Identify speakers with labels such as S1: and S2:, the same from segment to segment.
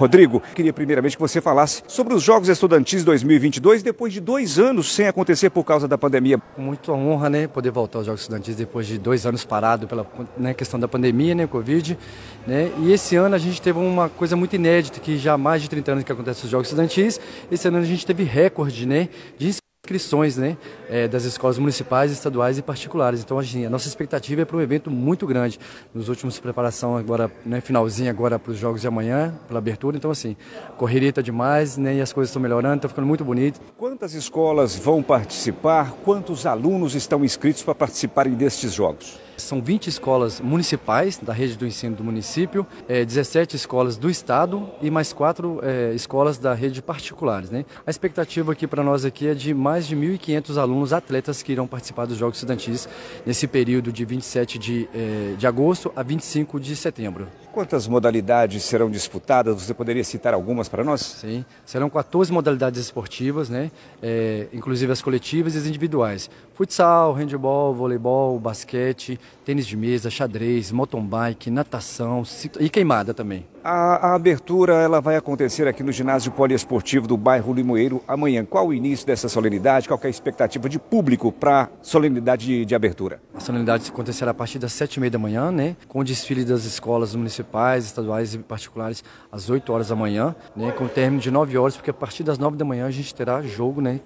S1: Rodrigo, queria primeiramente que você falasse sobre os Jogos Estudantis 2022, depois de dois anos sem acontecer por causa da pandemia.
S2: Com muita honra, né, poder voltar aos Jogos Estudantis depois de dois anos parado pela né, questão da pandemia, né, Covid, né, e esse ano a gente teve uma coisa muito inédita, que já há mais de 30 anos que acontece os Jogos Estudantis, esse ano a gente teve recorde, né, de inscrições né, é, das escolas municipais, estaduais e particulares. Então, assim, a nossa expectativa é para um evento muito grande. Nos últimos preparação agora, né, finalzinho agora para os jogos de amanhã, pela abertura. Então, assim, correria está demais né, e as coisas estão melhorando, está ficando muito bonito.
S1: Quantas escolas vão participar? Quantos alunos estão inscritos para participarem destes jogos?
S2: São 20 escolas municipais da rede do ensino do município, é, 17 escolas do estado e mais quatro é, escolas da rede particulares. Né? A expectativa aqui para nós aqui é de mais de 1.500 alunos atletas que irão participar dos Jogos Estudantis nesse período de 27 de, é, de agosto a 25 de setembro.
S1: Quantas modalidades serão disputadas? Você poderia citar algumas para nós?
S2: Sim, serão 14 modalidades esportivas, né? É, inclusive as coletivas e as individuais. Futsal, handebol, voleibol, basquete, tênis de mesa, xadrez, mountain bike, natação e queimada também.
S1: A, a, abertura ela vai acontecer aqui no ginásio poliesportivo do bairro Limoeiro amanhã. Qual o início dessa solenidade? Qual é a expectativa de público para a solenidade de, de, abertura?
S2: A solenidade acontecerá a partir das sete e meia da manhã, né? Com o desfile das escolas municipais, estaduais e particulares às 8 horas da manhã, né? Com o término de 9 horas, porque a partir das 9 da manhã a gente terá jogo, né?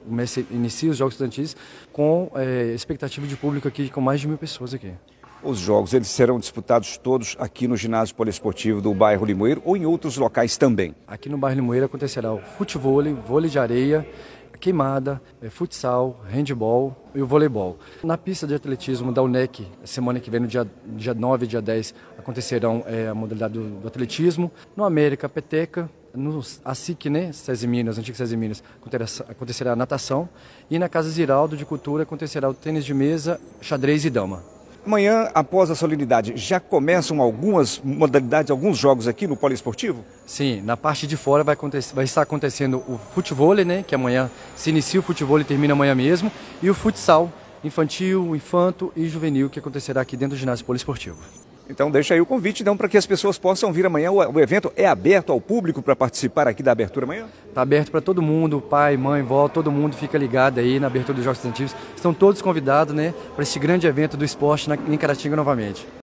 S2: inicia os Jogos Estudantis com é, expectativa de público aqui com mais de mil pessoas aqui.
S1: Os jogos eles serão disputados todos aqui no ginásio poliesportivo do bairro Limoeiro ou em outros locais também?
S2: Aqui no bairro Limoeiro acontecerá o futebol, vôlei de areia, queimada, é, futsal, handball e o voleibol. Na pista de atletismo da UNEC, semana que vem, no dia, dia 9 e dia 10, acontecerão é, a modalidade do, do, atletismo. No América, peteca. No ASIC, né, César Minas, antigo César Minas, acontecerá, acontecerá a natação. E na Casa Ziraldo de Cultura acontecerá o tênis de mesa, xadrez e dama.
S1: Amanhã, após a solenidade, já começam algumas modalidades, alguns jogos aqui no poliesportivo?
S2: Sim, na parte de fora vai, vai estar acontecendo o futebol, né, que amanhã se inicia o futebol e termina amanhã mesmo, e o futsal infantil, infanto e juvenil, que acontecerá aqui dentro do ginásio poliesportivo.
S1: Então deixa aí o convite então para que as pessoas possam vir amanhã. O, evento é aberto ao público para participar aqui da abertura amanhã?
S2: Está aberto para todo mundo, pai, mãe, vó, todo mundo fica ligado aí na abertura dos Jogos Estudantis. Estão todos convidados né, para esse grande evento do esporte na, em Caratinga novamente.